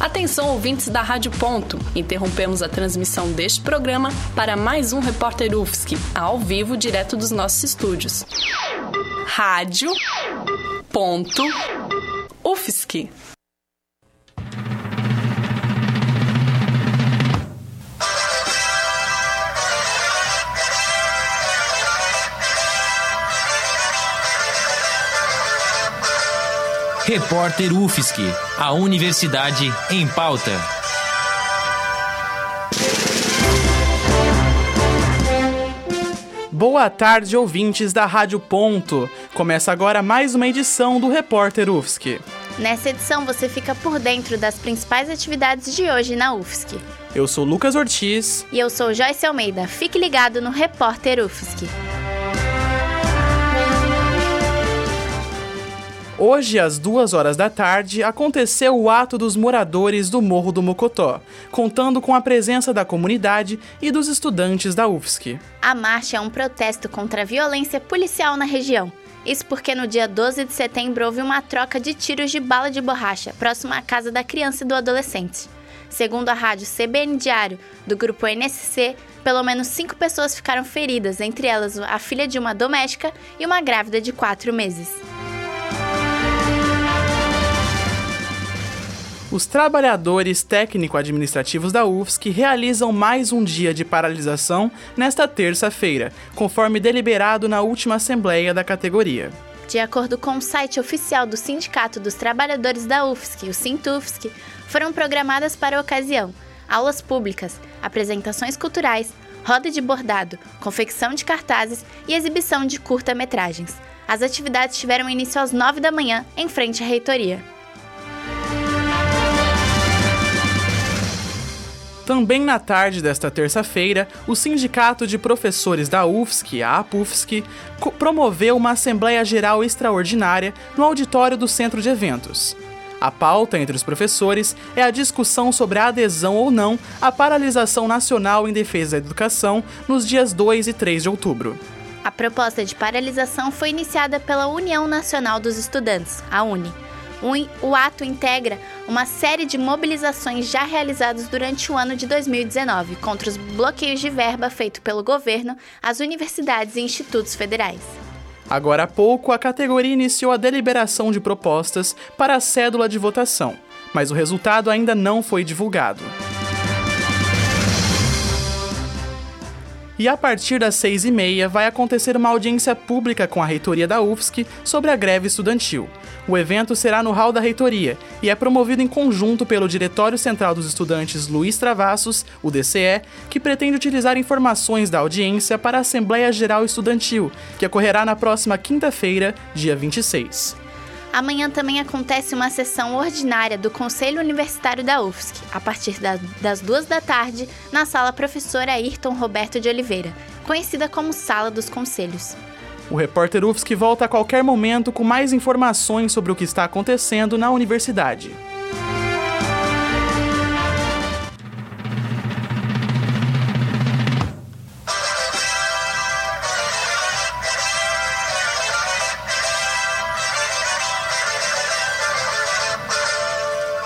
Atenção, ouvintes da Rádio Ponto. Interrompemos a transmissão deste programa para mais um Repórter UFSC, ao vivo, direto dos nossos estúdios. Rádio Ponto UFSC. Repórter UFSC, a Universidade em Pauta. Boa tarde, ouvintes da Rádio Ponto. Começa agora mais uma edição do Repórter UFSC. Nessa edição você fica por dentro das principais atividades de hoje na UFSC. Eu sou Lucas Ortiz. E eu sou Joyce Almeida. Fique ligado no Repórter UFSC. Hoje, às duas horas da tarde, aconteceu o ato dos moradores do Morro do Mocotó, contando com a presença da comunidade e dos estudantes da UFSC. A marcha é um protesto contra a violência policial na região. Isso porque no dia 12 de setembro houve uma troca de tiros de bala de borracha próximo à casa da criança e do adolescente. Segundo a rádio CBN Diário, do grupo NSC, pelo menos cinco pessoas ficaram feridas, entre elas a filha de uma doméstica e uma grávida de quatro meses. Os trabalhadores técnico-administrativos da UFSC realizam mais um dia de paralisação nesta terça-feira, conforme deliberado na última assembleia da categoria. De acordo com o site oficial do Sindicato dos Trabalhadores da UFSC, o Sintufsc, foram programadas para a ocasião aulas públicas, apresentações culturais, roda de bordado, confecção de cartazes e exibição de curta-metragens. As atividades tiveram início às 9 da manhã, em frente à reitoria. Também na tarde desta terça-feira, o Sindicato de Professores da UFSC, a APUFSC, promoveu uma Assembleia Geral Extraordinária no auditório do Centro de Eventos. A pauta entre os professores é a discussão sobre a adesão ou não à paralisação nacional em defesa da educação nos dias 2 e 3 de outubro. A proposta de paralisação foi iniciada pela União Nacional dos Estudantes, a UNE o ato integra uma série de mobilizações já realizadas durante o ano de 2019 contra os bloqueios de verba feito pelo governo às universidades e institutos federais. Agora há pouco, a categoria iniciou a deliberação de propostas para a cédula de votação, mas o resultado ainda não foi divulgado. E a partir das seis e meia vai acontecer uma audiência pública com a reitoria da UFSC sobre a greve estudantil. O evento será no hall da reitoria e é promovido em conjunto pelo Diretório Central dos Estudantes Luiz Travassos, o DCE, que pretende utilizar informações da audiência para a Assembleia Geral Estudantil, que ocorrerá na próxima quinta-feira, dia 26. Amanhã também acontece uma sessão ordinária do Conselho Universitário da UFSC, a partir das duas da tarde, na sala Professor Ayrton Roberto de Oliveira, conhecida como Sala dos Conselhos. O repórter UFSC volta a qualquer momento com mais informações sobre o que está acontecendo na universidade.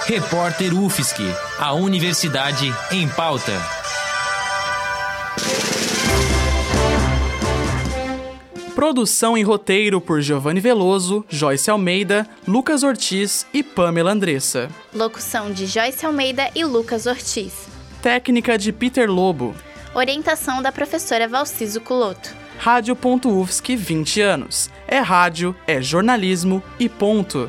Repórter UFSC, a Universidade em Pauta. Produção e roteiro por Giovanni Veloso, Joyce Almeida, Lucas Ortiz e Pamela Andressa. Locução de Joyce Almeida e Lucas Ortiz. Técnica de Peter Lobo. Orientação da professora Valciso Culoto. Rádio.UFSC 20 anos. É rádio, é jornalismo e ponto.